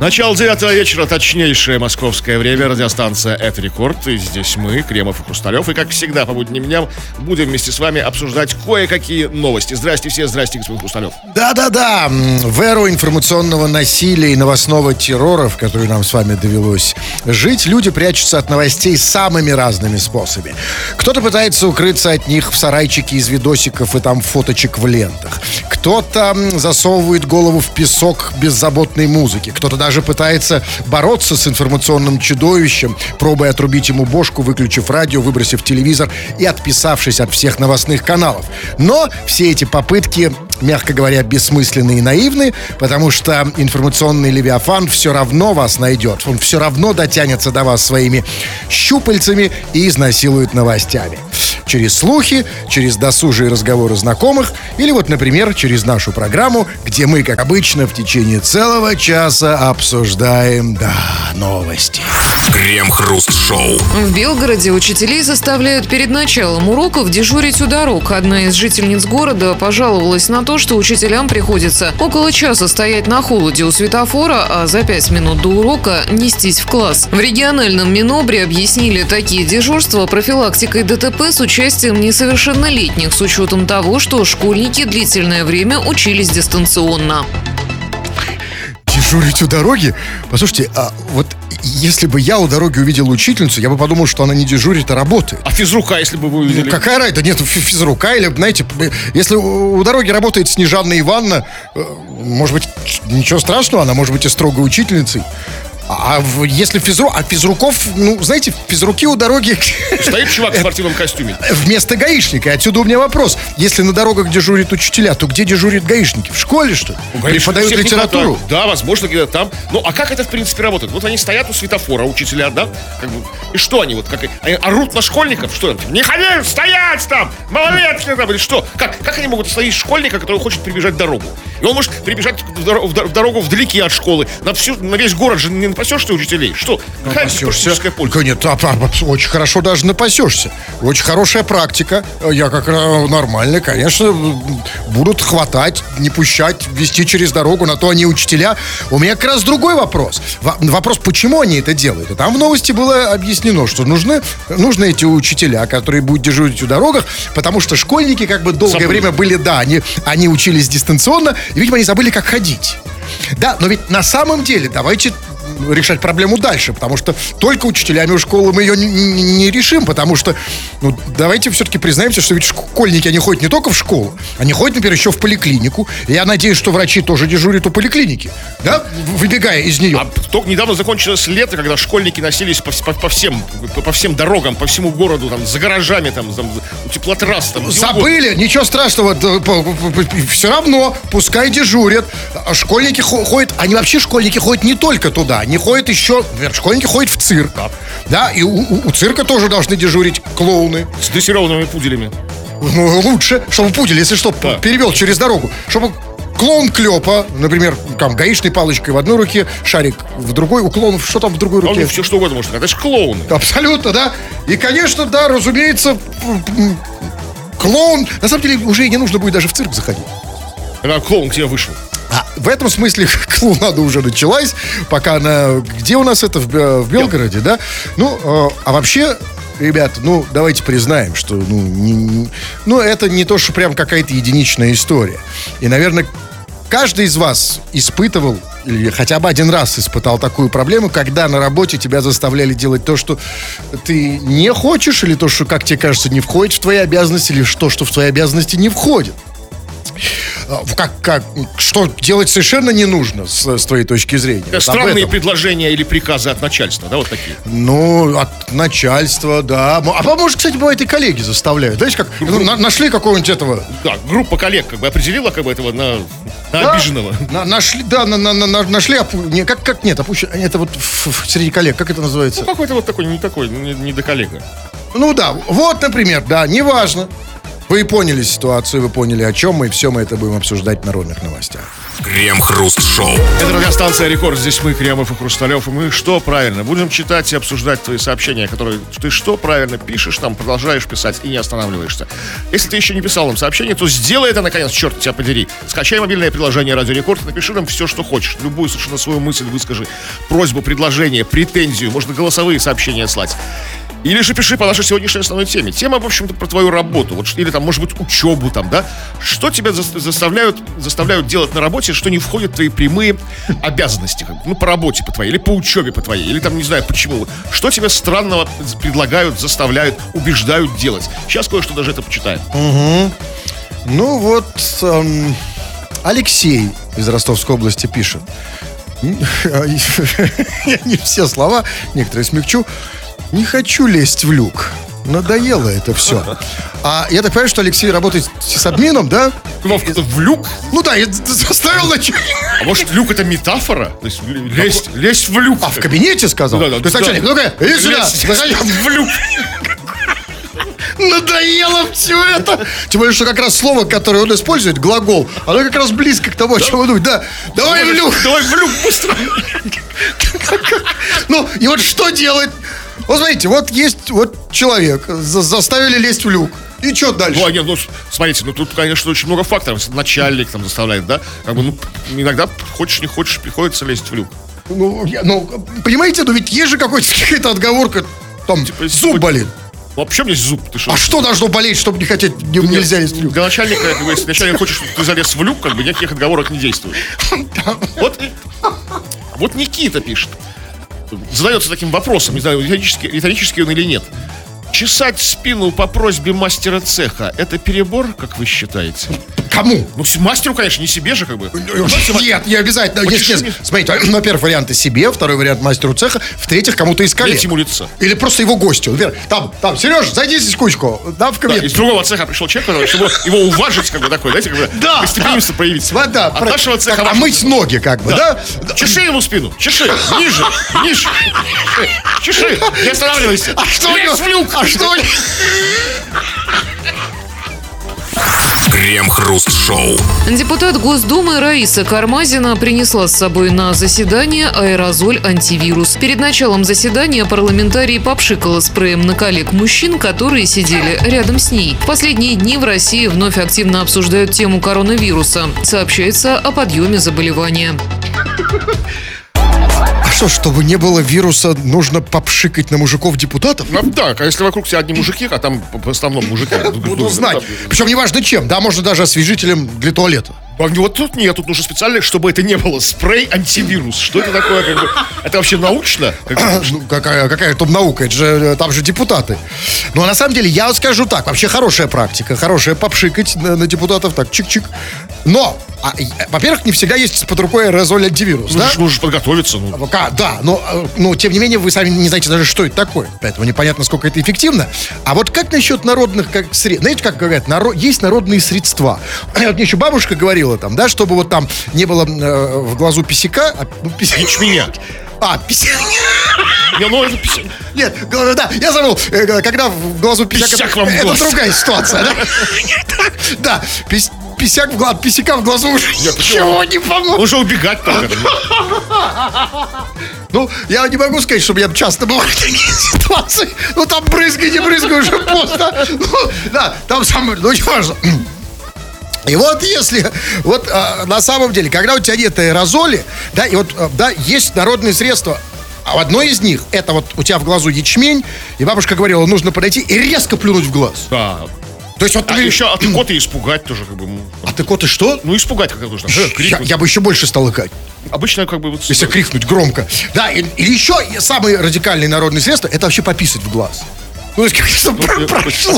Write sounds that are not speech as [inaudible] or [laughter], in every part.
Начало девятого вечера, точнейшее московское время, радиостанция «Это рекорд». И здесь мы, Кремов и Хрусталев. И, как всегда, по будним дням будем вместе с вами обсуждать кое-какие новости. Здрасте все, здрасте, господин Хрусталев. Да-да-да, в эру информационного насилия и новостного террора, в который нам с вами довелось жить, люди прячутся от новостей самыми разными способами. Кто-то пытается укрыться от них в сарайчике из видосиков и там фоточек в лентах. Кто-то засовывает голову в песок беззаботной музыки. Кто-то даже даже пытается бороться с информационным чудовищем, пробуя отрубить ему бошку, выключив радио, выбросив телевизор и отписавшись от всех новостных каналов. Но все эти попытки мягко говоря, бессмысленны и наивны, потому что информационный Левиафан все равно вас найдет. Он все равно дотянется до вас своими щупальцами и изнасилует новостями. Через слухи, через досужие разговоры знакомых или вот, например, через нашу программу, где мы, как обычно, в течение целого часа обсуждаем, да, новости. Крем-хруст-шоу. В Белгороде учителей заставляют перед началом уроков дежурить у дорог. Одна из жительниц города пожаловалась на то, что учителям приходится около часа стоять на холоде у светофора, а за пять минут до урока нестись в класс. В региональном Минобре объяснили такие дежурства профилактикой ДТП с участием несовершеннолетних с учетом того, что школьники длительное время учились дистанционно дежурить у дороги? Послушайте, а вот если бы я у дороги увидел учительницу, я бы подумал, что она не дежурит, а работает. А физрука, если бы вы увидели? Ну, какая разница? Нет, физрука или, знаете, если у дороги работает Снежанна Ивановна, э, может быть, ничего страшного, она может быть и строгой учительницей. А если физру... А физруков, ну, знаете, физруки у дороги... [laughs] Стоит чувак в спортивном костюме. Вместо гаишника. Отсюда у меня вопрос. Если на дорогах дежурят учителя, то где дежурят гаишники? В школе, что ли? Преподают литературу? Да, возможно, где-то там. Ну, а как это, в принципе, работает? Вот они стоят у светофора, учителя, да? Как бы, и что они вот, как они орут на школьников? Что там? Не ходи, стоять там! Малолетки там! Или что? Как, как они могут остановить школьника, который хочет прибежать дорогу? И он может прибежать в дорогу вдалеке от школы. На, всю, на весь город же не напасешься ты учителей? Что? Какая напасешься. польза? Нет, а, а, очень хорошо даже напасешься. Очень хорошая практика. Я как э, нормально, конечно, будут хватать, не пущать, вести через дорогу. На то они учителя. У меня как раз другой вопрос. Вопрос, почему они это делают? там в новости было объяснено, что нужны, нужны эти учителя, которые будут дежурить у дорогах, потому что школьники как бы долгое Забыли. время были, да, они, они учились дистанционно, и, видимо, они забыли, как ходить. Да, но ведь на самом деле, давайте решать проблему дальше, потому что только учителями у школы мы ее не, не, не решим, потому что, ну, давайте все-таки признаемся, что ведь школьники, они ходят не только в школу, они ходят, например, еще в поликлинику. И я надеюсь, что врачи тоже дежурят у поликлиники, да, выбегая из нее. А только недавно закончилось лето, когда школьники носились по, по, по всем по, по всем дорогам, по всему городу, там, за гаражами, там, там у теплотрасс, там. Забыли, ничего страшного, все равно, пускай дежурят. А школьники ходят, они вообще школьники ходят не только туда, они ходят еще, например, школьники ходят в цирк. Да, да и у, у, у цирка тоже должны дежурить клоуны. С дрессированными пуделями. Ну, лучше, чтобы пудель, если что, да. перевел через дорогу. Чтобы клоун Клёпа, например, там, гаишной палочкой в одной руке, шарик в другой, у клоунов что там в другой руке? А все что угодно может, это же клоуны. Абсолютно, да. И, конечно, да, разумеется, клоун, на самом деле, уже не нужно будет даже в цирк заходить. Когда клоун к тебе вышел. А в этом смысле [laughs] клоунада уже началась, пока она... Где у нас это? В, в Белгороде, да? Ну, э, а вообще, ребята, ну, давайте признаем, что, ну, не, не, ну, это не то, что прям какая-то единичная история. И, наверное, каждый из вас испытывал или хотя бы один раз испытал такую проблему, когда на работе тебя заставляли делать то, что ты не хочешь, или то, что, как тебе кажется, не входит в твои обязанности, или то, что в твои обязанности не входит. А, как, как, что делать совершенно не нужно с, с твоей точки зрения. Вот странные предложения или приказы от начальства, да, вот такие? Ну, от начальства, да. А может, кстати, бывает и коллеги заставляют. Знаешь, как ну, на, нашли какого-нибудь этого... Да, группа коллег как бы определила как бы этого на, на да, обиженного. На, нашли, да, на, на, на, нашли, опу... не, как, как нет, опущен, это вот в, в, среди коллег, как это называется? Ну, какой-то вот такой, не такой, не, не до коллега. Ну да, вот, например, да, неважно. Вы поняли ситуацию, вы поняли, о чем мы, и все мы это будем обсуждать в народных новостях. Крем-хруст-шоу. Это радиостанция «Рекорд». Здесь мы, Кремов и Хрусталев. И мы что правильно? Будем читать и обсуждать твои сообщения, которые ты что правильно пишешь, там продолжаешь писать и не останавливаешься. Если ты еще не писал нам сообщение, то сделай это, наконец, черт тебя подери. Скачай мобильное приложение «Радио Рекорд» и напиши нам все, что хочешь. Любую совершенно свою мысль выскажи. Просьбу, предложение, претензию. Можно голосовые сообщения слать. Или же пиши по нашей сегодняшней основной теме. Тема, в общем-то, про твою работу. Вот, или там, может быть, учебу там, да? Что тебя за- заставляют, заставляют делать на работе, что не входит в твои прямые обязанности? как? Ну, по работе по твоей, или по учебе по твоей, или там, не знаю, почему. Что тебе странного предлагают, заставляют, убеждают делать? Сейчас кое-что даже это почитаем. Ну вот, эм, Алексей из Ростовской области пишет. [laughs] Я не все слова, некоторые смягчу. Не хочу лезть в люк. Надоело это все. А я так понимаю, что Алексей работает с админом, да? Вовка, в люк? Ну да, я заставил начать. А может, люк это метафора? То есть лезть, лезть в люк. А, в кабинете сказал? Да, да, То есть да. начальник, ну-ка, иди сюда. Заходи. [laughs] в люк. Надоело все это. Тем более, что как раз слово, которое он использует, глагол, оно как раз близко к тому, о чем он думает. Да, давай в люк. Давай в люк быстро. [laughs] Ну, и вот что делать? Вот смотрите, вот есть вот человек, за- заставили лезть в люк. И что дальше? Ну, а нет, ну, смотрите, ну тут, конечно, очень много факторов. Начальник там заставляет, да? Как бы, ну, иногда, хочешь, не хочешь, приходится лезть в люк. Ну, я- ну, понимаете, ну ведь есть же какой-то [laughs] какая-то отговорка, там, Типа, если зуб хоть- болит. Ну, почему здесь зуб? Ты что? А что должно болеть, чтобы не хотеть, не- нельзя лезть в люк? Для начальника, как бы, если начальник хочет, чтобы ты залез в люк, как бы никаких отговорок не действует. [laughs] Вот, и- вот Никита пишет. Задается таким вопросом, не знаю, риторический, риторический он или нет. Чесать спину по просьбе мастера цеха – это перебор, как вы считаете? Кому? Ну, мастеру, конечно, не себе же, как бы. Нет, не обязательно. Чеши нет. Смотрите, ну, первый вариант себе, второй вариант мастеру цеха, в-третьих, кому-то из коллег. Третьему лица. Или просто его гостю. Например, там, там, Сереж, зайди здесь кучку, да, в Да, кабинет. из другого цеха пришел человек, чтобы его уважить, как бы такой, знаете, как бы Да, гостеприимство проявить. Вот, да, От нашего цеха так, а мыть ноги, как бы, да? Чеши ему спину, чеши, ниже, ниже, чеши, не останавливайся. А что у него? А что у него? Крем-хруст-шоу. Депутат Госдумы Раиса Кармазина принесла с собой на заседание аэрозоль антивирус. Перед началом заседания парламентарий попшикала спреем на коллег мужчин, которые сидели рядом с ней. В последние дни в России вновь активно обсуждают тему коронавируса. Сообщается о подъеме заболевания. А что, чтобы не было вируса, нужно попшикать на мужиков-депутатов? Ну, да, а если вокруг тебя одни мужики, а там в основном мужики. [laughs] Буду знать. Причем неважно чем. Да, можно даже освежителем для туалета. А Вот тут нет, тут нужно специально, чтобы это не было спрей антивирус. Что это такое? Как бы, это вообще научно? [clears throat] Ну, какая, какая там наука, это же, э, там же депутаты. Но на самом деле, я вот скажу так, вообще хорошая практика, хорошая попшикать на, на депутатов, так, чик-чик. Но, а, э, во-первых, не всегда есть под рукой аэрозоль антивирус, да? Нужно подготовиться. Ну. Пока, да, но, э, но тем не менее вы сами не знаете даже, что это такое. Поэтому непонятно, сколько это эффективно. А вот как насчет народных как средств? Знаете, как говорят, наро- есть народные средства. [clears throat] Вот мне еще бабушка говорила там, да, чтобы вот там не было э, в глазу писяка. А, ну, пис- Ячменя. А, [laughs] писяк. [laughs] Не, ну, это пись- Нет, да, я забыл, э, когда в глазу писяка... Писяк вам в это другая ситуация, да? [laughs] Да, пис- писяк в глаз, писяка в глазу уже Нет, ничего не поможет. Нужно убегать только. Ну, я не могу сказать, чтобы я часто бывал в таких ситуациях. Ну, там брызгай, не брызгай, уже поздно. Ну, да, там самое, ну, не важно. И вот если, вот а, на самом деле, когда у тебя нет аэрозоли, да, и вот, а, да, есть народные средства, а одно из них, это вот у тебя в глазу ячмень, и бабушка говорила, нужно подойти и резко плюнуть в глаз. Да. То есть вот А ты- еще от кота испугать тоже, как бы. ну, А ты коты что? Ну, испугать как нужно. Я, Крикнуть. я бы еще больше стал икать. Обычно, как бы, вот... Если крикнуть громко. Да, и- или еще самые радикальные народные средства, это вообще пописать в глаз. Ну, то есть, как чтобы про- прошло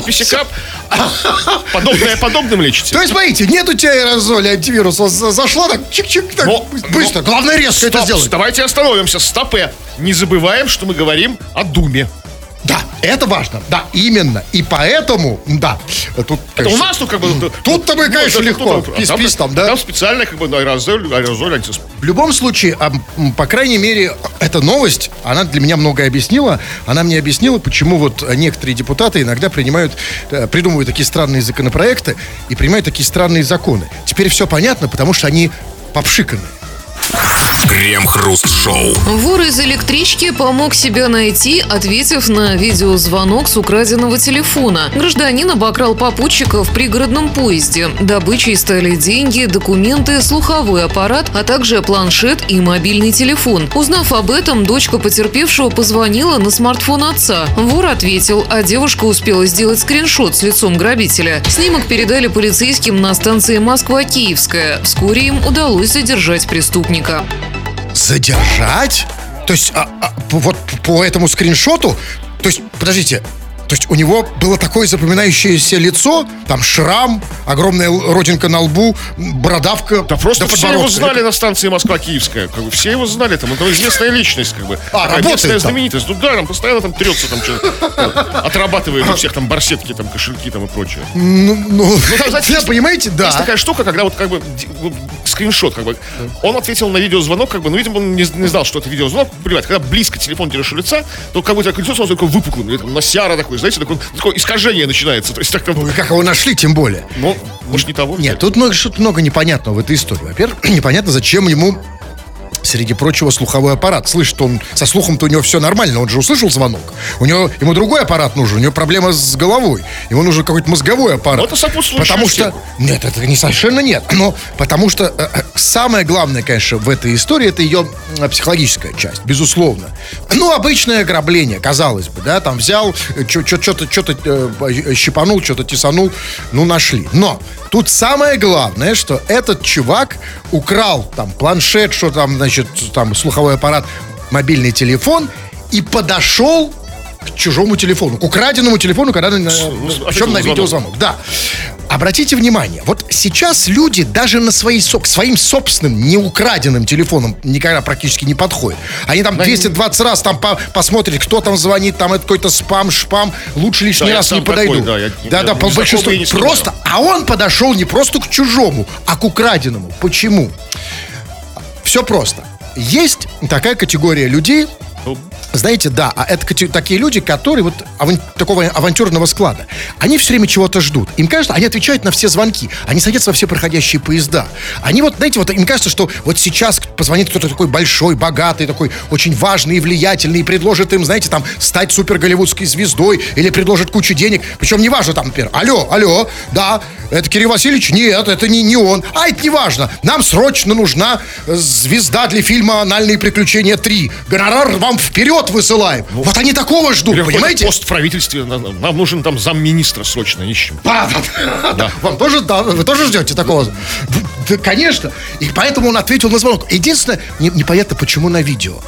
От подобное подобным лечите. То есть, смотрите, нет у тебя аэрозоля антивируса, за- зашла так, чик-чик, так, Но- быстро. Главное резко это Стоп, сделать. Давайте остановимся. Стопе. Не забываем, что мы говорим о Думе. Да, это важно. Да, именно. И поэтому, да. Тут, Это у нас тут как бы... Тут-то мы, ну, конечно, это легко. тут, а Пис-пис там, да? Там специально как бы ну, аэрозоль, аэрозоль антисп- В любом случае, а, по крайней мере, эта новость, она для меня многое объяснила. Она мне объяснила, почему вот некоторые депутаты иногда принимают, э, придумывают такие странные законопроекты и принимают такие странные законы. Теперь все понятно, потому что они попшиканы. Крем-хруст-шоу. Вор из электрички помог себя найти, ответив на видеозвонок с украденного телефона. Гражданин обокрал попутчика в пригородном поезде. Добычей стали деньги, документы, слуховой аппарат, а также планшет и мобильный телефон. Узнав об этом, дочка потерпевшего позвонила на смартфон отца. Вор ответил, а девушка успела сделать скриншот с лицом грабителя. Снимок передали полицейским на станции Москва-Киевская. Вскоре им удалось задержать преступника. Задержать? То есть, а- а, вот по этому скриншоту, то есть, подождите, то есть у него было такое запоминающееся лицо, там шрам, огромная родинка на лбу, бородавка. Да просто все его знали на станции Москва-Киевская. Как бы все его знали, там, это известная личность, как бы. А, Такая местная там. знаменитость. Ну да, там постоянно там трется, там что отрабатывает у всех там барсетки, там кошельки там и прочее. Ну, ну, [laughs] там, знаете, да, есть- понимаете, да. Есть такая штука, когда вот как бы скриншот, как бы он ответил на видеозвонок, как бы, ну, видимо, он не, не знал, что это видеозвонок. Понимаете, когда близко телефон держишь у лица, то как бы у тебя кольцо сразу такое выпуклым, или там носяра такой, знаете, такое, такое искажение начинается. То есть так Ну, как его нашли, тем более. ну, может, не того. Нет, тут много, что-то много непонятного в этой истории. Во-первых, [clears throat] непонятно, зачем ему среди прочего слуховой аппарат. Слышит он, со слухом-то у него все нормально, он же услышал звонок. У него, ему другой аппарат нужен, у него проблема с головой. Ему нужен какой-то мозговой аппарат. Это Потому что... Нет, это не совершенно нет. Но потому что э, э, самое главное, конечно, в этой истории, это ее э, психологическая часть, безусловно. Ну, обычное ограбление, казалось бы, да, там взял, что-то что-то щипанул, что-то тесанул, ну, нашли. Но тут самое главное, что этот чувак украл там планшет, что там, значит, там слуховой аппарат, мобильный телефон и подошел к чужому телефону, к украденному телефону, когда на, ну, причем на видеозвонок. Да. Обратите внимание, вот сейчас люди даже на свои, к своим собственным неукраденным телефонам никогда практически не подходят. Они там 220 раз там по- посмотрят, кто там звонит, там это какой-то спам, шпам. Лучше лишний Да, раз не сам такой, подойду. да, я- да, я да, по большинству. Просто, а он подошел не просто к чужому, а к украденному. Почему? Все просто. Есть такая категория людей, знаете, да, а это такие люди, которые вот такого авантюрного склада. Они все время чего-то ждут. Им кажется, они отвечают на все звонки. Они садятся во все проходящие поезда. Они вот, знаете, вот им кажется, что вот сейчас позвонит кто-то такой большой, богатый, такой очень важный и влиятельный, и предложит им, знаете, там, стать супер голливудской звездой или предложит кучу денег. Причем неважно там, например, алло, алло, да, это Кирилл Васильевич? Нет, это не, не он. А это не важно. Нам срочно нужна э, звезда для фильма «Анальные приключения 3». Гонорар вам вперед высылаем. вот они такого ждут, какой-то понимаете? пост в правительстве, нам нам нужен там замминистра срочно, ищем. [laughs] Да, да, да. Вам тоже, да, вы тоже ждете такого? Да, конечно. И поэтому он ответил на звонок. Единственное, не- непонятно, почему на видео.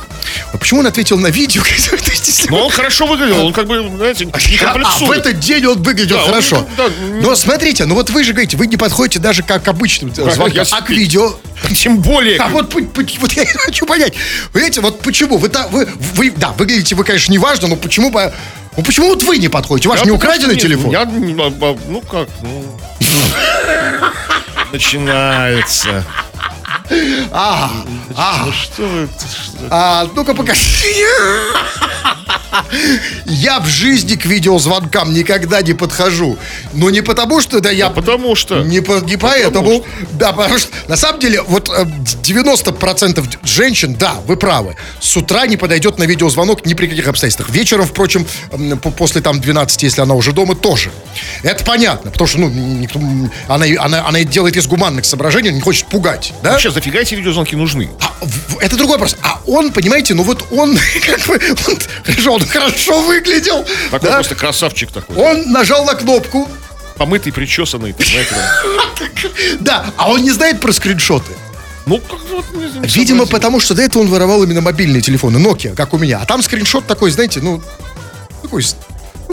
Почему он ответил на видео? [laughs] [laughs] Если Но он хорошо выглядел, он как бы, знаете, не А в комплексует. этот день он выглядел Да, он, хорошо. да, Но смотрите, ну вот вы же говорите, вы не подходите даже как к обычным э, звонкам, а к видео. [laughs] Тем более. А вот, вот [laughs] я хочу понять. Понимаете, вот почему? Вы, вы, вы, да, выглядите вы, конечно, неважно, но почему бы... Ну почему вот вы не подходите? У вас Я не украденный не- телефон? Я, а, а, ну как, ну... Начинается. А, а, Ну что вы... а, ну-ка покажи. Я в жизни к видеозвонкам никогда не подхожу. Но не потому, что да я... Потому что... Не, по- не поэтому. Да, потому что на самом деле вот э, 90% женщин, да, вы правы, с утра не подойдет на видеозвонок ни при каких обстоятельствах. Вечером, впрочем, после там 12, если она уже дома, тоже. Это понятно, потому что, ну, никто, она, она, она делает из гуманных соображений, не хочет пугать, да? Вообще, зафига эти видеозвонки нужны? А, это другой вопрос. А он, понимаете, ну вот он, [laughs] как бы, он, хорошо, он хорошо выглядел. Такой да? просто красавчик такой. Он нажал на кнопку, Помытый, причесанный, понимаете, [laughs] да, а он не знает про скриншоты. Ну, как вот... не- Видимо, потому что до этого он воровал именно мобильные телефоны, Nokia, как у меня. А там скриншот такой, знаете, ну, такой,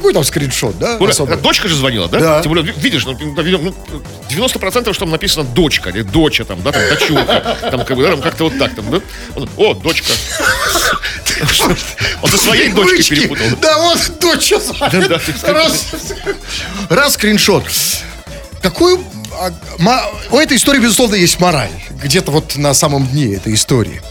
Какой там скриншот, да? Оля, особо? дочка же звонила, да? Да. Тем более, ви- видишь, ну, ну, ну, 90% что там написано дочка, или доча, там, да, там, дочурка, там, как бы, да, там, как-то вот так, там, да? О, дочка. Он со своей дочкой перепутал. Да, вот дочь. Раз, раз скриншот. Какую... а, У этой истории, безусловно, есть мораль. Где-то вот на самом дне этой истории.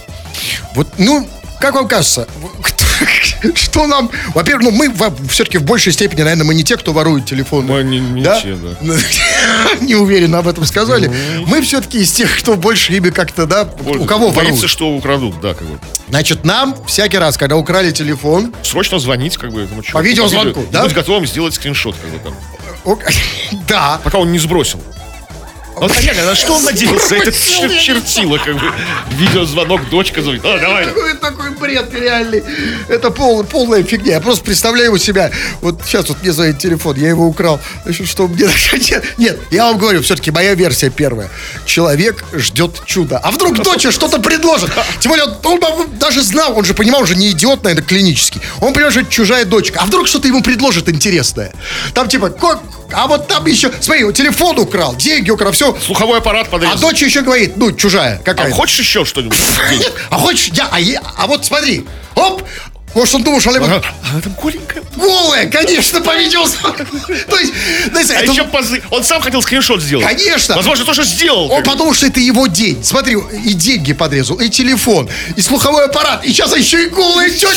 Вот, ну, как вам кажется, кто- [laughs] что нам... Во-первых, ну, мы все-таки в большей степени, наверное, мы не те, кто ворует телефоны. Мы не- да. Ну. [laughs] Не уверенно об этом сказали. Мы все-таки из тех, кто больше ими как-то, да, у кого Боится, воруют. что украдут, да, как бы. Значит, нам всякий раз, когда украли телефон, Срочно звонить, как бы, этому человеку. По видеозвонку, да? Быть готовым сделать скриншот, как бы, там. [laughs] да, Пока он не сбросил. Вот понятно, на что он надеялся? Это чер- чертило, как бы. Видеозвонок, дочка звонит. А, давай. Какой такой бред реальный. Это пол, полная фигня. Я просто представляю у себя. Вот сейчас вот мне звонит телефон, я его украл. Значит, что мне... [laughs] Нет, я вам говорю, все-таки моя версия первая. Человек ждет чуда. А вдруг доча что-то предложит? Тем более, он, он даже знал, он же понимал, он же не идиот, наверное, клинический. Он понимает, что это чужая дочка. А вдруг что-то ему предложит интересное? Там типа, «Ко- а вот там еще, смотри, телефон украл, деньги украл, все. Слуховой аппарат А подрезал. дочь еще говорит, ну, чужая А какая-то. хочешь еще что-нибудь? А хочешь, я, а, я- а вот смотри, оп, может, он думал, что она Ага. Она там голенькая. голая, конечно, по видеозвонку. [laughs] То есть, знаете, А это- еще позы... Он сам хотел скриншот сделать. Конечно. Возможно, тоже сделал. он подумал, что это его день. Смотри, и деньги подрезал, и телефон, и слуховой аппарат, и сейчас еще и голая тетя.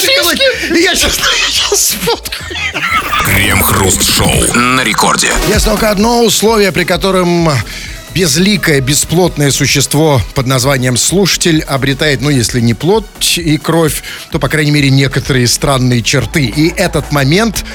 И я сейчас, [laughs] я сейчас сфоткаю. Крем-хруст-шоу на рекорде. Есть только одно условие, при котором безликое, бесплотное существо под названием слушатель обретает, ну, если не плоть и кровь, то, по крайней мере, некоторые странные черты. И этот момент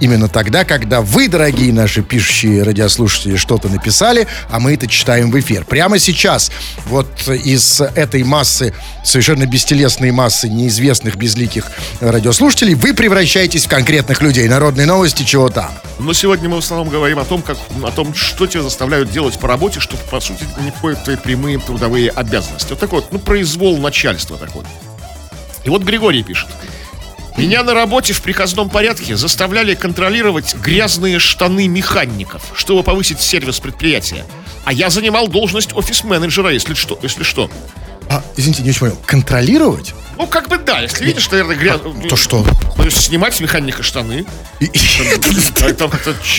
именно тогда, когда вы, дорогие наши пишущие радиослушатели, что-то написали, а мы это читаем в эфир. Прямо сейчас вот из этой массы, совершенно бестелесной массы неизвестных безликих радиослушателей, вы превращаетесь в конкретных людей. Народные новости, чего там. Но сегодня мы в основном говорим о том, как, о том, что тебя заставляют делать по работе, чтобы, по сути, не входят в твои прямые трудовые обязанности. Вот такой вот, ну, произвол начальства такой. И вот Григорий пишет. Меня на работе в приказном порядке заставляли контролировать грязные штаны механиков, чтобы повысить сервис предприятия. А я занимал должность офис-менеджера, если что. Если что. А, извините, не очень понял. Контролировать? Ну, как бы да, если видишь, наверное, гряз... То что? То есть снимать с механика штаны. А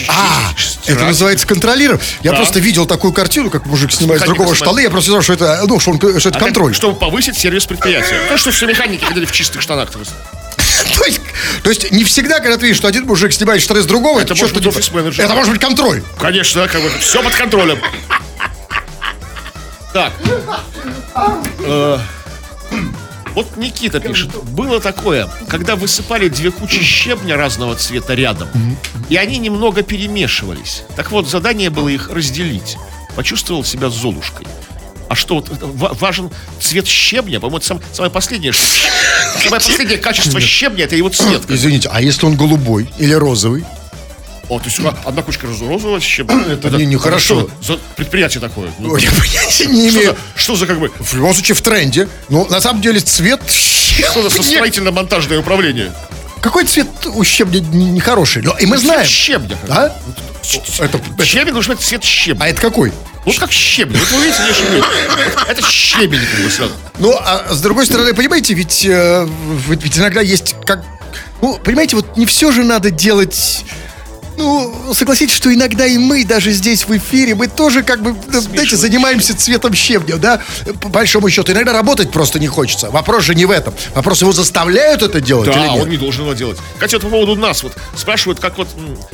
А, это называется контролировать. Я просто видел такую картину, как мужик снимает с другого штаны. Я просто знал, что это, ну, что, он- что это А контроль. чтобы повысить сервис предприятия. То, что все механики ходили в чистых штанах. То есть То есть, не всегда, когда ты видишь, что один мужик снимает штаны с другого, Это это, может быть офис-менеджер. Это может быть контроль. Конечно, как бы все под контролем. Так. Э, Вот Никита пишет. Было такое, когда высыпали две кучи щебня разного цвета рядом, и они немного перемешивались. Так вот, задание было их разделить. Почувствовал себя Золушкой. А что, вот это ва- важен цвет щебня? По-моему, это сам- самое последнее. Самое последнее качество щебня это его цвет. Извините, а если он голубой или розовый? О, то есть а, одна кучка роз- розового щебня. [clears throat] Это не- нехорошо. что За предприятие такое. Ну, Я [laughs] понятия не Что имею. за, что за как бы В любом случае в тренде. Ну, на самом деле цвет [laughs] что за щебня- строительно-монтажное управление? Какой цвет у щебня не- нехороший? Ну, И мы знаем. Щебня. А? Это, это- Щебень должен быть цвет щебня. а это какой? Вот как щебень. Вот вы видите, я щебень. Это щебень как бы сразу. Ну, а с другой стороны, понимаете, ведь, э, ведь иногда есть как... Ну, понимаете, вот не все же надо делать... Ну, согласитесь, что иногда и мы, даже здесь в эфире, мы тоже как бы, да, знаете, занимаемся цветом щебня, да? По большому счету, иногда работать просто не хочется. Вопрос же не в этом. Вопрос, его заставляют это делать или Да, нет? он не должен его делать. Кстати, вот по поводу нас, вот спрашивают, как вот,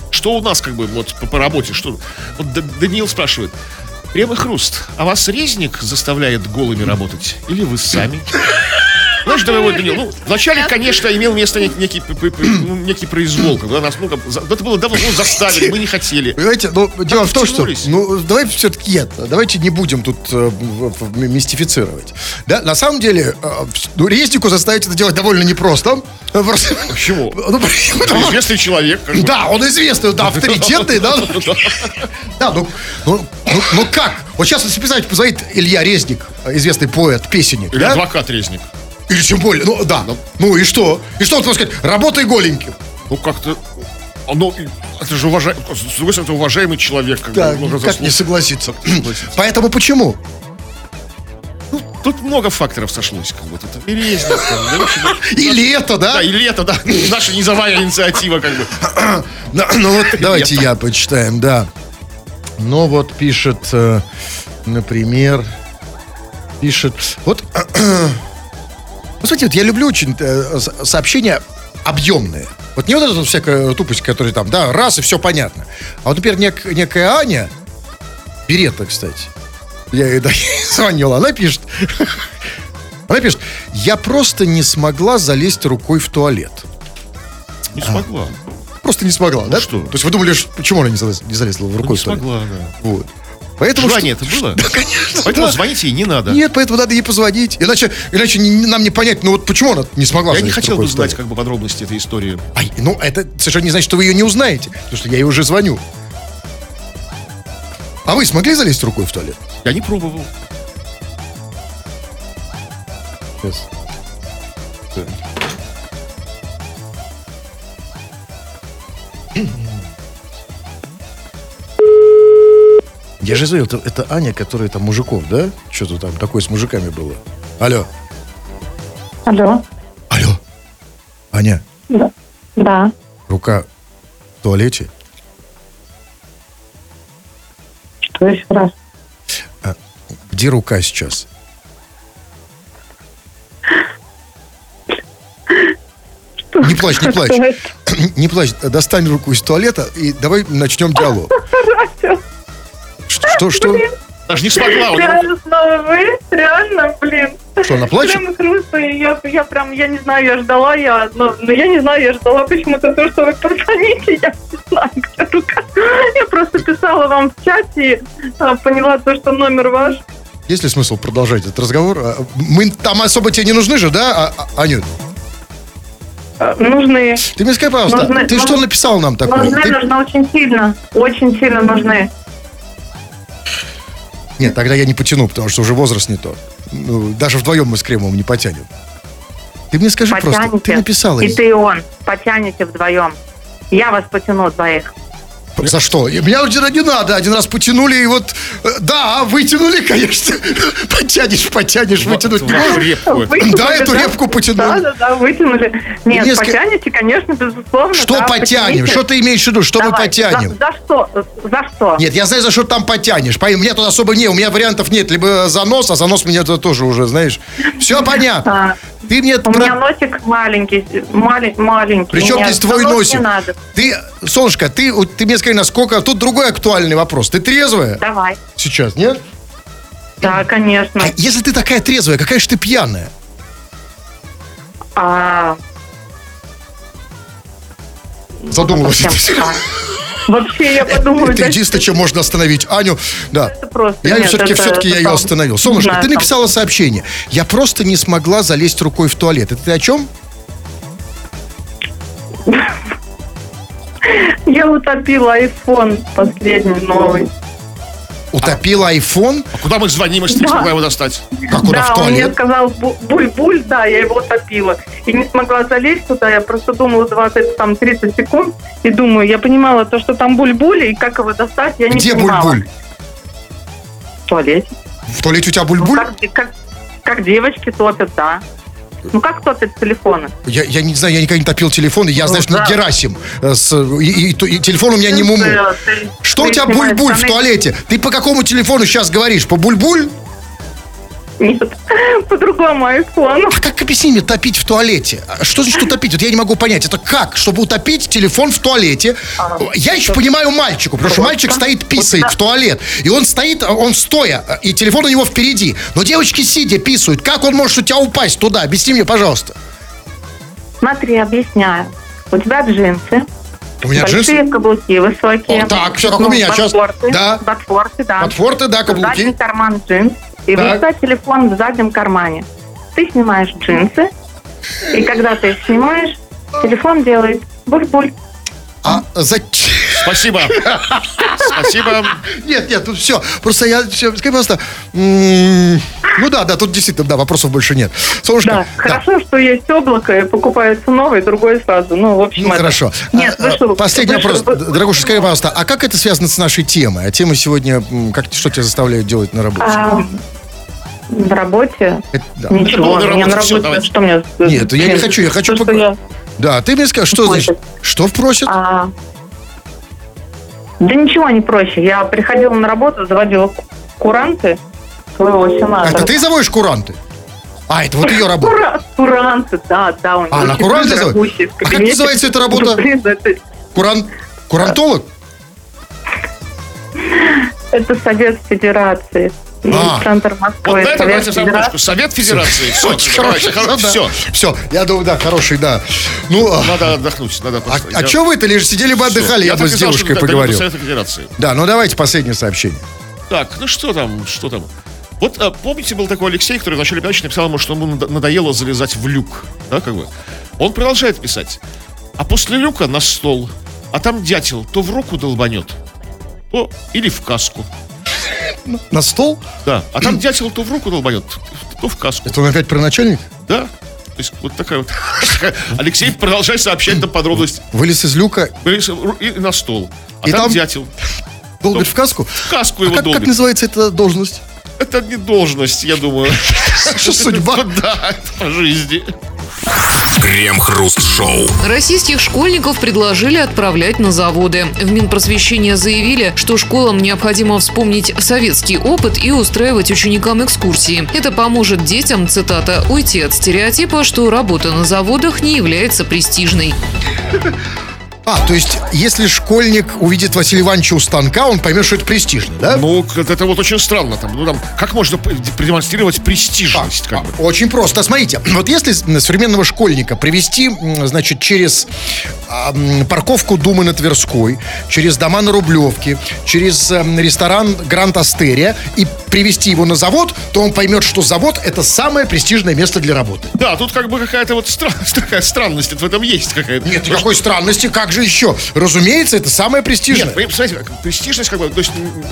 что у нас как бы вот по, по работе, что... Вот Даниил спрашивает, Прямый хруст, а вас резник заставляет голыми работать? Или вы сами? Знаешь, дорогой Данил, ну, вначале, конечно, имел место нек- некий, ну, некий произвол, когда нас, ну, как, это было давно, ну, заставили, мы не хотели. Понимаете, ну, дело в том, что... Ну, давайте все-таки это, давайте не будем тут э, мистифицировать. Да, на самом деле, э, ну, резнику заставить это делать довольно непросто. Э, просто- Почему? [laughs] Ну, потому- Известный человек. Да, он известный, да, авторитетный, [laughs] да. Да, ну, ну, ну, ну как? Вот сейчас, если представить, позвонит Илья Резник, известный поэт, песенник, Или да? адвокат резник. Или тем более, ну да, ну, ну и что? И что он сказать? Работай голеньким. Ну, как-то... А, Ну, это же уважаемый, с другой стороны, это уважаемый человек. Как Да, бы, ну, как не согласиться. согласиться. Поэтому почему? Тут много факторов сошлось, как бы. Тут и общем, [laughs] И лето, да? Да, и лето, да. [laughs] Наша низовая инициатива, как бы. [clears throat] Ну, ну вот давайте я почитаем, да. Ну вот пишет, э, например, пишет, вот [clears throat] смотрите, вот я люблю очень э, сообщения объемные. Вот не вот эта всякая тупость, которая там, да, раз и все понятно. А вот, например, нек- некая Аня, Берета, кстати, я ей [laughs] да, звонила, она пишет, [laughs] она пишет, я просто не смогла залезть рукой в туалет. Не смогла. Просто не смогла, да? что? То есть вы думали, почему она не, залез- не залезла в рукой Не в туалет? смогла, да. Вот. Поэтому Желание что- это было? Да, конечно. Поэтому да. звоните ей не надо. Нет, поэтому надо ей позвонить. Иначе, иначе не- нам не понять, ну вот почему она не смогла Я не хотел бы знать как бы подробности этой истории. Ай, ну, это совершенно не значит, что вы ее не узнаете. Потому что я ей уже звоню. А вы смогли залезть рукой в туалет? Я не пробовал. Сейчас. Я же звонил, это, это Аня, которая там мужиков, да? Что-то там такое с мужиками было. Алло. Алло. Алло. Аня, Да. Да. рука в туалете? Что еще раз? Где рука сейчас? Не плачь, не плачь. Что? [clears throat] Не плачь, достань руку из туалета и давай начнем диалог. [laughs] Что, что, что? Даже не смогла. Реально снова вы? Реально, блин. Что, она плачет? Прямо грустно. и Я, я прям, я не знаю, я ждала, я, но, но я не знаю, я ждала почему-то то, что вы позвоните, я не знаю, где рука. Я просто писала вам в чате а, поняла то, что номер ваш. Есть ли смысл продолжать этот разговор? А, Мы там особо тебе не нужны же, да, а- а- Анют? А, Нужны. Ты мне скажи, пожалуйста, Нужны- ты что нужны- написал нам такое? Нужны, Ты- нужны очень сильно. Очень сильно нужны. Нет, тогда я не потяну, потому что уже возраст не тот. Ну, даже вдвоем мы с Кремовым не потянем. Ты мне скажи просто, Потянете. ты написала. И ты и он. Потянете вдвоем. Я вас потяну двоих. За что? И Меня один не надо. Один раз потянули, и вот... э, Да, вытянули, [laughs] конечно. Потянешь, потянешь, вытянуть не можешь. репку. Вытянули, Да, эту репку потянули. Да, да, да, вытянули. Нет, Несколько- потянете, конечно, безусловно. Что да, потянем? потяните. Что ты имеешь в виду? Что мы Давай, потянем? За, за что? За что? Нет, я знаю, за что там потянешь. У меня тут особо не, у меня вариантов нет. Либо занос, а занос меня это тоже уже, знаешь. Все понятно. А, Ты мне... у меня носик маленький, малень- маленький. Причем здесь твой носик? Не надо. Ты, Солнышко, ты, ты мне скажи, насколько... Тут другой актуальный вопрос. Ты трезвая Давай. сейчас, нет? Да, конечно. А если ты такая трезвая, какая же ты пьяная? А, Задумалась. Вообще, [laughs] я подумаю, Это единственное, чем можно остановить Аню. Да. это просто... Я все-таки, все-таки я ее остановил. Солнышко, ты написала сообщение. Я просто не смогла залезть рукой в туалет. Это ты о чем? [laughs] [laughs] Я утопила iPhone последний новый. Утопила айфон? А куда мы звоним, если не Да. смогла его достать? Как куда, да, в он мне туалет? сказал бу- буль-буль, да, я его утопила. И не смогла залезть туда, я просто думала 20, там, 30 секунд. И думаю, я понимала то, что там буль-буль, и как его достать, я не Где понимала. буль-буль? В туалете. В туалете у тебя Ну, буль-буль? как, как, как девочки топят, да. Ну, как топят телефоны? Я, я не знаю, я никогда не топил телефон, и я, Ну, знаешь, да. не Герасим. э, с, и, и- и телефон у меня не муму. Ты- ты- Что ты у тебя буль-буль в туалете? Ты по какому телефону сейчас говоришь? По буль-буль? Нет, по-другому iPhone. А как объясни мне топить в туалете? А Что значит утопить? Вот я не могу понять. Это как? Чтобы утопить телефон в туалете? Я еще понимаю мальчику, потому что мальчик стоит, писает в туалет. И он стоит, он стоя, и телефон у него впереди. Но девочки сидя писают. Как он может у тебя упасть туда? Объясни мне, пожалуйста. Смотри, объясняю. У тебя джинсы. У меня большие джинсы. каблуки высокие. О, так, всё как у меня, щас. ботфорты, Да. Ботфорты, да. Ботфорты, да, Задний каблуки. карман джинс. И Так. у тебя телефон в заднем кармане. Ты снимаешь джинсы, и когда ты их снимаешь, телефон делает буль-буль. А зачем? Спасибо. Спасибо. Нет, нет, тут все. Просто я все, скажи, пожалуйста, ну да, да, тут действительно, да, вопросов больше нет. Солнышко, Да, хорошо, что есть облако, и покупается новый, другой сразу. Ну, в общем, Ну, хорошо. Нет, А, а, Последний вопрос. Дорогуша, скажи, пожалуйста, а как это связано с нашей темой? А тема сегодня, как, что тебя заставляет делать на работе? А, в работе? Это- да. Ничего, Это было на работе, что мне... Нет, я не хочу, я хочу То, что я- Да, ты мне скажи, что Просит. значит? Что просит? А, Да ничего не проще. Я приходила на работу, заводила ку- куранты своего сенатора. это ты заводишь куранты? А, это вот ее работа. Кура- Куранты, да, да. У него А, на куранты заводит? А как называется эта работа? Это, Куран... Курантолог? это Совет Федерации. А. Центр Вот Москвы. Совет давайте самую Федерации. Совет Федерации. [laughs] Все, Очень хороший. Все. Все, я думаю, да, хороший, да. Ну, а, Надо отдохнуть. Надо а, просто- а что вы-то лишь сидели бы отдыхали, я, бы с девушкой что поговорил. Да, ну давайте последнее сообщение. Так, ну что там, что там? Вот а, помните, был такой Алексей, который в начале передачи написал ему, что ему надо- надоело залезать в люк. Да, как бы. Он продолжает писать. А после люка на стол. А там дятел то в руку долбанет, то или в каску. На стол? Да. А там дятел то в руку долбанет, то в каску. Это он опять про начальник? Да. То есть вот такая вот. [laughs] Алексей продолжает сообщать нам подробности. Вылез из люка, И на стол. А И там, там- дятел. долбит в каску. В каску А его как, как долбит. называется эта должность? Это не должность, я думаю. [laughs] Судьба? [laughs] Да, по жизни. Крем-хруст-шоу. Российских школьников предложили отправлять на заводы. В Минпросвещения заявили, что школам необходимо вспомнить советский опыт и устраивать ученикам экскурсии. Это поможет детям, цитата, уйти от стереотипа, что работа на заводах не является престижной. [laughs] А, то есть, если школьник увидит Василия Ивановича у станка, он поймет, что это престижно, да? Ну, это вот очень странно. Там, ну, там, как можно продемонстрировать престижность? Как бы? Очень просто. Смотрите, [clears throat] вот если современного школьника привести, значит, через а, м, парковку Думы на Тверской, через дома на Рублевке, через эм, ресторан Гранд Астерия и привести его на завод, то он поймет, что завод это самое престижное место для работы. Да, тут как бы какая-то вот стран- [laughs] такая странность в этом есть какая-то. Нет никакой странности, как же еще? Разумеется, это самое престижное. Нет, вы посмотрите, как престижность, как бы, то есть, м,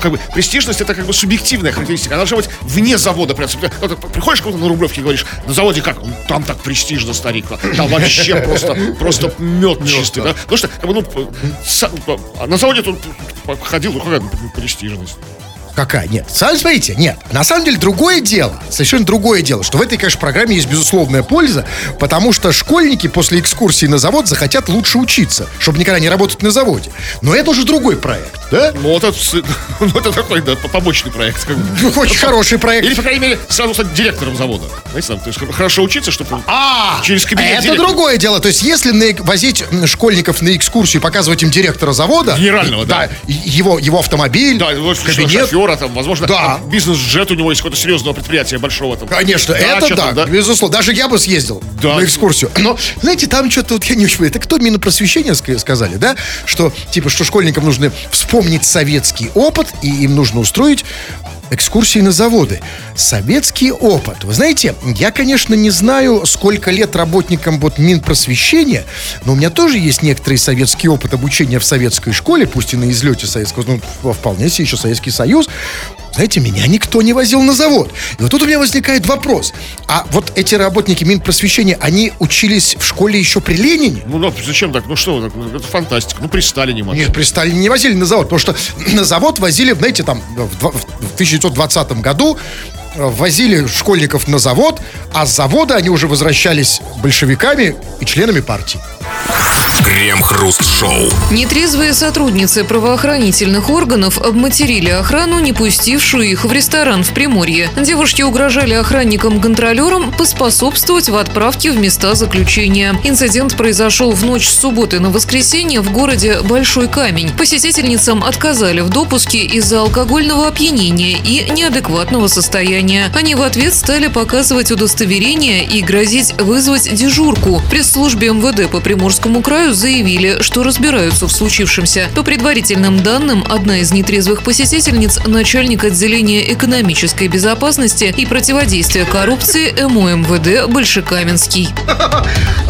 как бы, престижность это как бы субъективная характеристика. Она должна быть вне завода. Прям, приходишь куда-то на Рублевке и говоришь, на заводе как? «Ну, Там так престижно, старик. Там вообще просто, просто мед чистый. Да? Потому что, как бы, ну, а на заводе тут ходил, ну, какая престижность. Какая? Нет. Сами смотрите, нет. На самом деле другое дело, совершенно другое дело, что в этой, конечно, программе есть безусловная польза, потому что школьники после экскурсии на завод захотят лучше учиться, чтобы никогда не работать на заводе. Но это уже другой проект, да? Ну, это, с- [laughs] ну, это такой, да, побочный проект. Как бы. Ну, Очень хороший проект. Или, по крайней мере, сразу стать директором завода. Знаете, там, то есть хорошо учиться, чтобы... А, Через кабинет это директора. другое дело. То есть, если на- возить школьников на экскурсию, показывать им директора завода, Генерального, да. и- его, его автомобиль, Да, вот кабинет, шофера, там, возможно, Да. там бизнес-джет у него есть какого-то серьезного предприятия большого. Там. Конечно, Дача это там, да, безусловно. Даже я бы съездил Да. на экскурсию. Но, знаете, там что-то вот я не очень понимаю. Это кто Минопросвещение ска- сказали, да? Что, типа, что школьникам нужно вспомнить советский опыт, и им нужно устроить экскурсии на заводы. Советский опыт. Вы знаете, я, конечно, не знаю, сколько лет работникам вот Минпросвещения, но у меня тоже есть некоторый советский опыт обучения в советской школе, пусть и на излете советского, ну, вполне себе еще Советский Союз. Знаете, меня никто не возил на завод. И вот тут у меня возникает вопрос. А вот эти работники Минпросвещения, они учились в школе еще при Ленине? Ну, да, зачем так? Ну, что? Ну, Это фантастика. Ну, при Сталине, мать. Нет, при Сталине не возили на завод, потому что [clears throat] на завод возили, знаете, там в 1920 году э, возили школьников на завод, а с завода они уже возвращались большевиками и членами партии. Крем-хруст-шоу. Нетрезвые сотрудницы правоохранительных органов обматерили охрану, не пустившую их в ресторан в Приморье. Девушки угрожали охранникам-контролерам поспособствовать в отправке в места заключения. Инцидент произошел в ночь с субботы на воскресенье в городе Большой Камень. Посетительницам отказали в допуске из-за алкогольного опьянения и неадекватного состояния. Они в ответ стали показывать удостоверение и грозить вызвать дежурку. Пресс-службе МВД по Приморскому краю заявили, что разбираются в случившемся. По предварительным данным, одна из нетрезвых посетительниц – начальник отделения экономической безопасности и противодействия коррупции МО МВД Большекаменский. [laughs]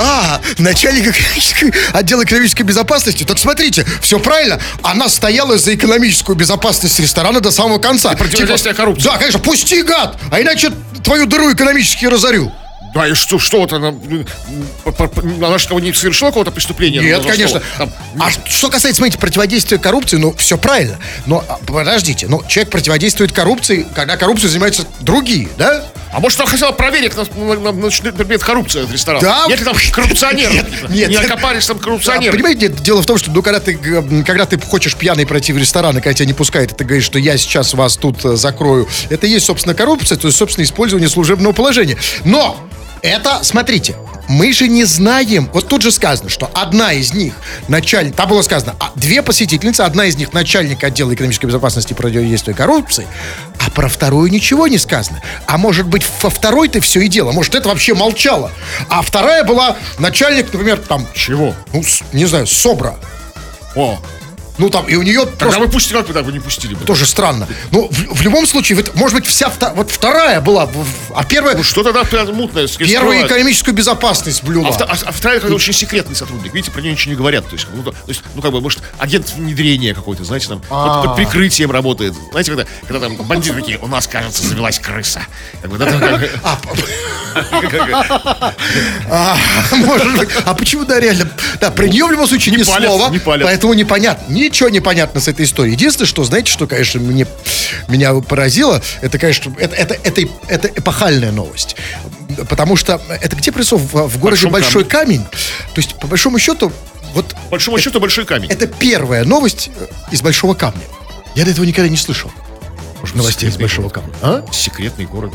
А, начальник [laughs] отдела экономической безопасности. Так смотрите, все правильно. Она стояла за экономическую безопасность ресторана до самого конца. противодействие коррупции. Да, конечно, пусти, гад! А иначе твою дыру экономически разорю. Да и что, что вот она, она кого не совершила какого-то преступления? Нет, Ну, конечно. что? Там, А что касается, смотрите, противодействия коррупции, ну, все правильно. Но а, подождите, ну, человек противодействует коррупции, когда коррупцией занимаются другие, да? А может, она хотела проверить на, на, на- на предмет коррупции этот ресторан? Да. Нет ли там коррупционеров? Нет, Не окопались там А, коррупционеры? понимаете, нет, дело в том, что ну, когда, ты, когда ты хочешь пьяный пройти в ресторан, и когда тебя не пускают, и ты говоришь, что я сейчас вас тут э, закрою, это и есть, собственно, коррупция, то есть, собственно, использование служебного положения. Но это, смотрите, мы же не знаем, вот тут же сказано, что одна из них, начальник, там было сказано, а, две посетительницы, одна из них начальник отдела экономической безопасности и противодействия коррупции, а про вторую ничего не сказано. А может быть, во второй ты все и дело, может, это вообще молчало. А вторая была начальник, например, там, Чего? ну, не знаю, СОБРа. О, Ну, там, и у нее тогда просто вы пустили, как так вы не пустили бы? тоже странно. Ну, в, в любом случае, вот, может быть, вся вта- вот вторая была, а первая, Ну что тогда прям мутное? скрывают? экономическую безопасность блюла. А, а- а вторая как очень секретный сотрудник. Видите, про нее ничего не говорят. То есть, ну, то, то есть, ну как бы, может, агент внедрения какой-то, знаете, там, под, под прикрытием работает. Знаете, когда, когда там бандиты такие, у нас, кажется, завелась крыса. Как бы, да, там, как- А. [laughs] А почему, да, реально? Да, про нее в любом случае ни слова. Поэтому непонятно. Ничего не понятно с этой историей. Единственное, что, знаете, что, конечно, мне, меня поразило, это, конечно, это, это, это, это эпохальная новость. Потому что это где происходит? В, в городе Большом Большой камень. То есть, по большому счету, вот по большому счету, большой камень. это первая новость э, из Большого камня. Я до этого никогда не слышал. Новостей из Большого камня. А? Секретный город.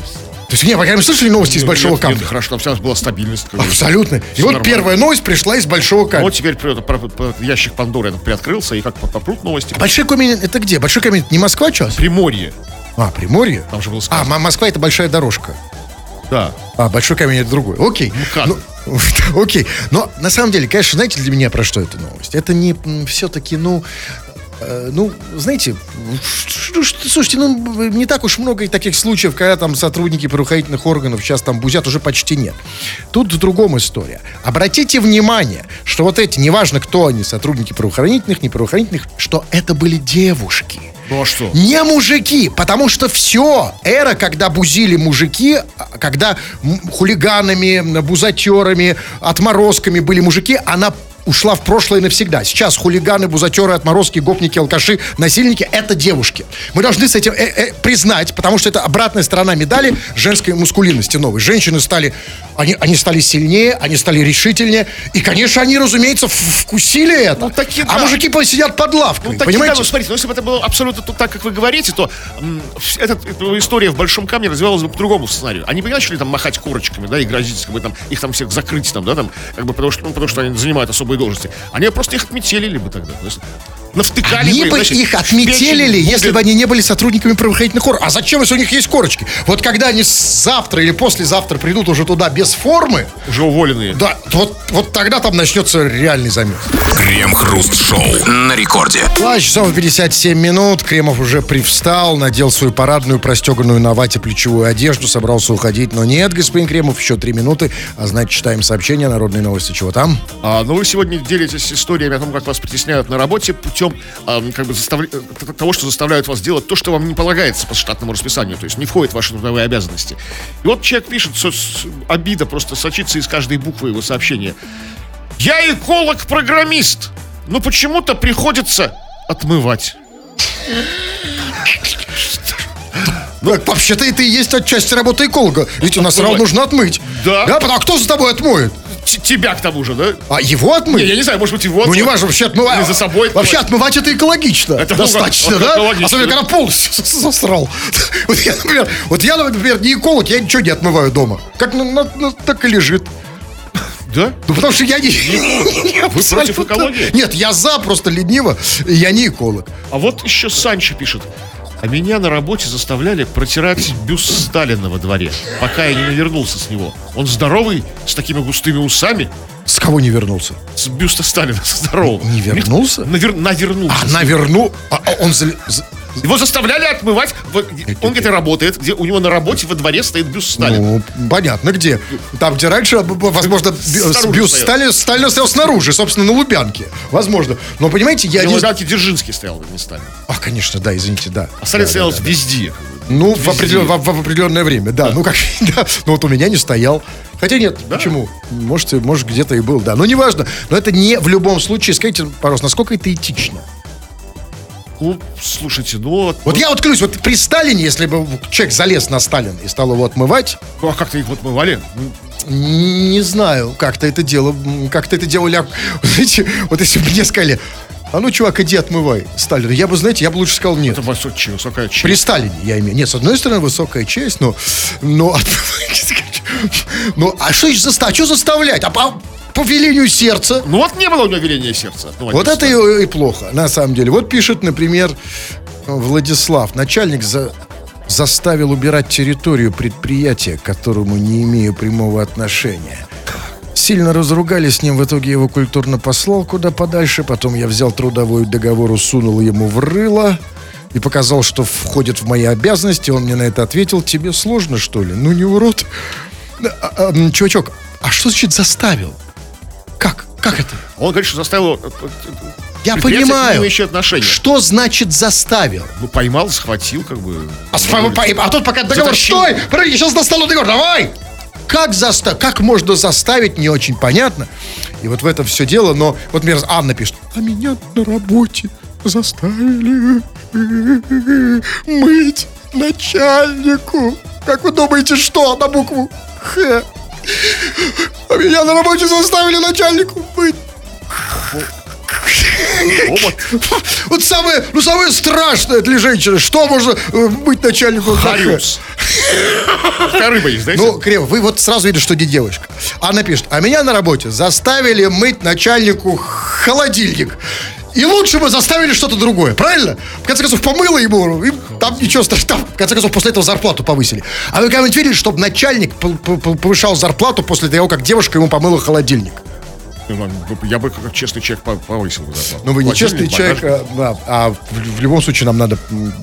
То есть, не, вы когда слышали новости из Нет, Большого нет, камня? нет, хорошо, там всегда была стабильность. бы. Абсолютно. И Всё вот нормально. первая новость пришла из Большого камня. Вот теперь ящик Пандоры этот приоткрылся, и как по- попрут новости. Большой камень это где? Большой камень это не Москва сейчас? Приморье. А, Приморье? Там же было А, сказано. М- Москва это большая дорожка. Да. А, Большой камень это другой. Окей. как? Ну, [laughs] окей. Но на самом деле, конечно, знаете для меня про что эта новость? Это не все-таки, ну, ну, знаете, ш- слушайте, ну, не так уж много таких случаев, когда там сотрудники правоохранительных органов сейчас там бузят, уже почти нет. Тут в другом история. Обратите внимание, что вот эти, неважно кто они, сотрудники правоохранительных, не правоохранительных, что это были девушки. Ну а что? Не мужики, потому что все, эра, когда бузили мужики, когда хулиганами, бузатерами, отморозками были мужики, она ушла в прошлое навсегда. Сейчас хулиганы, бузатеры, отморозки, гопники, алкаши, насильники – это девушки. Мы должны с этим э, э, признать, потому что это обратная сторона медали женской мускулинности новой. Женщины стали, они, они стали сильнее, они стали решительнее, и, конечно, они, разумеется, вкусили это. Ну, таки а да. мужики посидят под лавкой, Ну, так, понимаете? да, ну, смотрите, ну, если бы это было абсолютно так, как вы говорите, то этот- эта история в Большом камне развивалась бы по другому сценарию. Они бы начали там махать корочками, да, и грозить, как бы, там, их там всех закрыть, там, да, там, как бы, потому что, ну, потому что они занимают особые должности. Они просто их отметелили бы тогда. То есть, навтыкали Они бы, их отметелили, если бы они не были сотрудниками правоохранительных органов. А зачем, если у них есть корочки? Вот когда они завтра или послезавтра придут уже туда без формы, уже уволенные. да, вот, вот тогда там начнется реальный замес. Крем-хруст-шоу на рекорде. 2 часов 57 минут. Кремов уже привстал, надел свою парадную, простеганную на вате плечевую одежду, собрался уходить. Но нет, господин Кремов, еще три минуты. А значит, читаем сообщения, народные новости. Чего там? А, но вы сегодня делитесь историями о том, как вас притесняют на работе путем а, как бы заставля- э, того, что заставляют вас делать то, что вам не полагается по штатному расписанию, то есть не входит в ваши трудовые обязанности. И вот человек пишет, со- обида просто сочится из каждой буквы его сообщения. Я эколог-программист, но почему-то приходится отмывать. Ну, вообще-то это и есть отчасти работа эколога. Ведь у нас сразу Отмывать. нужно отмыть. Да. Да, а кто за тобой отмоет? Тебя к тому же, да? А его отмыть? Не, я не знаю, может быть, его Ну, отмывать. не важно, вообще отмывать. Или за собой Вообще отмывать. это экологично. Это, ну, достаточно, [laughs] да? экологично. Особенно, когда полностью [laughs] засрал. Вот я, например, вот я, например, не эколог, я ничего не отмываю дома. Как так и лежит. Да? Ну, потому что я не... [laughs] Вы против экологии? Нет, я за, просто лениво. Я не эколог. А вот еще Санчо пишет. А меня на работе заставляли протирать бюст Сталина во дворе, пока я не навернулся с него. Он здоровый, с такими густыми усами. С кого не вернулся? С бюста Сталина, [laughs] здорового. Не вернулся? Навер, навернулся. А, наверну... а, а он... зал- з- Его заставляли отмывать. Он где-то работает, где у него на работе во дворе стоит бюст Сталина. Ну, понятно, где. Там, где раньше, б- возможно, Снаружи бюст стоял. Сталина, Сталина стоял снаружи, собственно, на Лубянке. Возможно. Но, понимаете, я... Не- не... Дзержинский стоял, не Сталин. А, конечно, да, извините, да. А Сталин Да, стоял да, да. везде. Ну, в, определен- в- в определенное время, да. Ну, как, [laughs] да. Ну, вот у меня не стоял. Хотя нет, почему? Может, может где-то и был, да. Но неважно. Но это не в любом случае. Скажите, пожалуйста, насколько это этично? Ну, слушайте, ну вот... Вот я вот клянусь, вот при Сталине, если бы человек залез на Сталина и стал его отмывать, Ну, а как-то их отмывали? Не знаю, как-то это дело, как-то это делали, [laughs] знаете, вот если бы мне сказали, а ну, чувак, иди отмывай Сталина, я бы, знаете, я бы лучше сказал нет. Это высокая, высокая честь. При Сталине, я имею. Нет, с одной стороны, высокая честь, но... но [laughs] ну, а что заставлять? Что заставлять? А по, велению сердца? Ну вот не было у него веления сердца. Ну, Вот это и, и плохо, на самом деле. Вот пишет, например, Владислав. Начальник за- заставил убирать территорию предприятия, к которому не имею прямого отношения. Сильно разругались с ним, в итоге его культурно послал куда подальше. Потом я взял трудовой договор, сунул ему в рыло и показал, что входит в мои обязанности. Он мне на это ответил, тебе сложно, что ли? Ну, не урод. А, а, чувачок, а что значит заставил? Как? Это? Он говорит, что заставил... э, Я понимаю. нему имеющее отношение. Что значит заставил? Ну, поймал, схватил, как бы... А, с- по- а тут пока договор, Затащил. стой, подожди, сейчас достану договор, давай! Как, заста как можно заставить, не очень понятно. И вот в этом все дело, но вот, например, Анна пишет, а меня на работе заставили мыть начальнику. Как вы думаете, что на букву Х? А меня на работе заставили начальнику Опыт. Вот самое, ну самое страшное для женщины, что можно э, быть начальником? Хариус. Рыба есть, знаете? Ну, Крева, вы вот сразу видите, что не девушка. Она пишет, а меня на работе заставили мыть начальнику холодильник. И лучше бы заставили что-то другое, правильно? В конце концов, помыло ему, и там ничего страшного. В конце концов, после этого зарплату повысили. А вы когда-нибудь видели, чтобы начальник повышал зарплату после того, как девушка ему помыла холодильник? Ну, Я бы, как честный человек, по- повысил бы зарплату. Ну, вы не честный человек, а, да, а в, в любом случае нам надо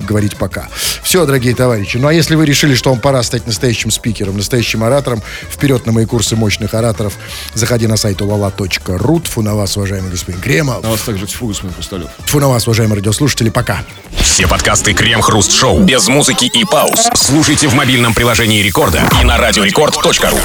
говорить пока. Все, дорогие товарищи. Ну, а если вы решили, что вам пора стать настоящим спикером, настоящим оратором, вперед на мои курсы мощных ораторов, заходи на сайт ulala.ru. Тьфу на вас, уважаемый господин Кремов. На вас также тьфу, господин Хрусталев. Тьфу на вас, уважаемые радиослушатели. Пока. Все подкасты Крем-Хруст Шоу без музыки и пауз слушайте в мобильном приложении Рекорда и на радиорекорд.ру.